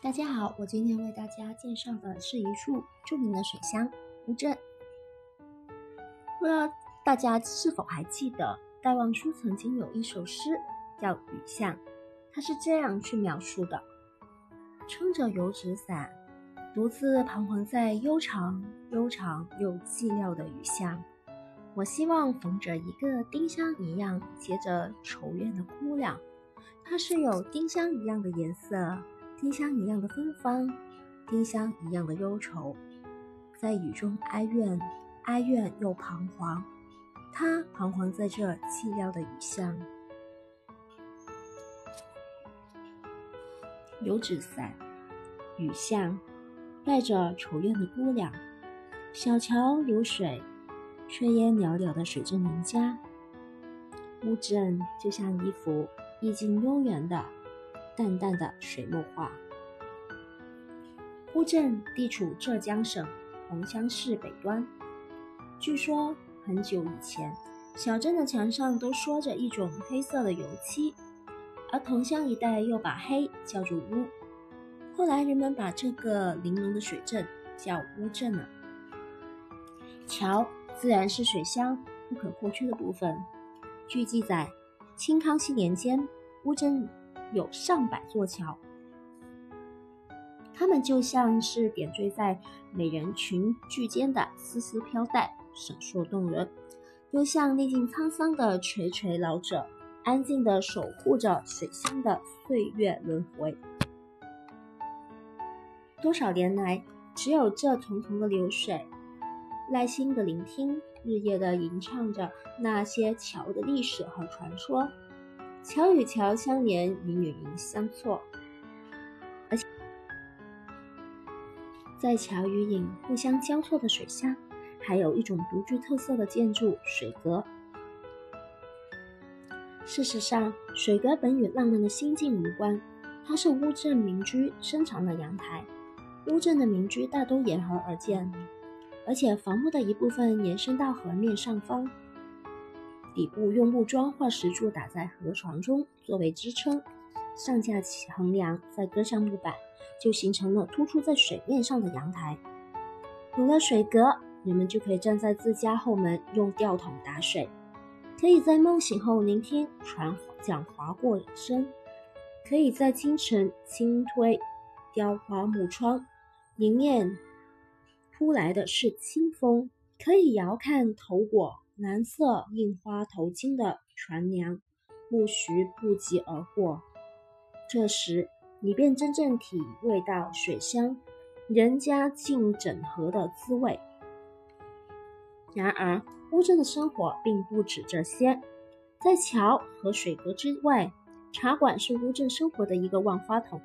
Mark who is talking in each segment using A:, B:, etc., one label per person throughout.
A: 大家好，我今天为大家介绍的是一处著名的水乡乌镇。不知道大家是否还记得戴望舒曾经有一首诗叫《雨巷》，他是这样去描述的：撑着油纸伞，独自彷徨在悠长、悠长又寂寥的雨巷。我希望逢着一个丁香一样结着愁怨的姑娘，她是有丁香一样的颜色。丁香一样的芬芳，丁香一样的忧愁，在雨中哀怨，哀怨又彷徨。他彷徨在这寂寥的雨巷。油纸伞，雨巷，带着愁怨的姑娘。小桥流水，炊烟袅袅的水镇人家。乌镇就像一幅意境悠远的。淡淡的水墨画。乌镇地处浙江省桐乡市北端。据说很久以前，小镇的墙上都说着一种黑色的油漆，而桐乡一带又把黑叫做乌。后来人们把这个玲珑的水镇叫乌镇了。桥自然是水乡不可或缺的部分。据记载，清康熙年间，乌镇。有上百座桥，它们就像是点缀在美人裙裾间的丝丝飘带，闪烁动人；又像历尽沧桑的垂垂老者，安静地守护着水乡的岁月轮回。多少年来，只有这淙淙的流水，耐心的聆听，日夜的吟唱着那些桥的历史和传说。桥与桥相连，云与云相错，而且在桥与影互相交错的水下，还有一种独具特色的建筑——水阁。事实上，水阁本与浪漫的心境无关，它是乌镇民居深藏的阳台。乌镇的民居大都沿河而建，而且房屋的一部分延伸到河面上方。底部用木桩或石柱打在河床中作为支撑，上架起横梁，再搁上木板，就形成了突出在水面上的阳台。有了水阁，人们就可以站在自家后门用吊桶打水，可以在梦醒后聆听船桨划过声，可以在清晨轻推雕花木窗，迎面扑来的是清风，可以遥看头果。蓝色印花头巾的船娘，不徐不疾而过。这时，你便真正体味到水乡人家境整合的滋味。然而，乌镇的生活并不止这些。在桥和水阁之外，茶馆是乌镇生活的一个万花筒。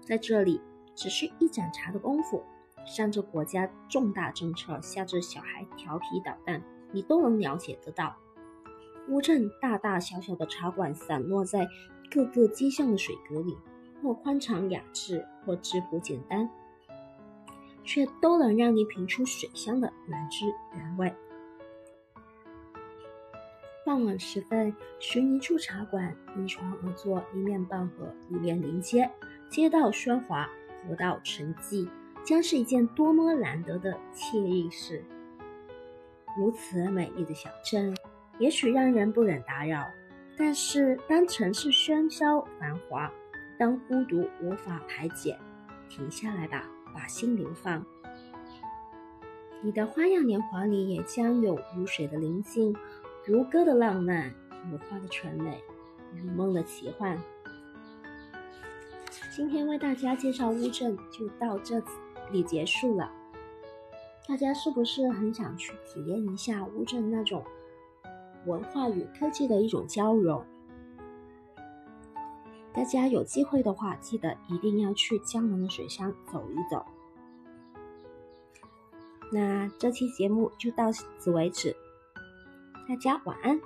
A: 在这里，只是一盏茶的功夫。上至国家重大政策，下至小孩调皮捣蛋，你都能了解得到。乌镇大大小小的茶馆散落在各个街巷的水阁里，或宽敞雅致，或质朴简单，却都能让你品出水乡的原汁原味。傍晚时分，寻一处茶馆，依窗而坐，一面傍河，一面临街，街道喧哗，河道沉寂。将是一件多么难得的惬意事！如此美丽的小镇，也许让人不忍打扰。但是，当城市喧嚣繁华，当孤独无法排解，停下来吧，把心流放。你的花样年华里，也将有如水的宁静，如歌的浪漫，如花的纯美，如梦的奇幻。今天为大家介绍乌镇，就到这。里结束了，大家是不是很想去体验一下乌镇那种文化与科技的一种交融？大家有机会的话，记得一定要去江南的水乡走一走。那这期节目就到此为止，大家晚安。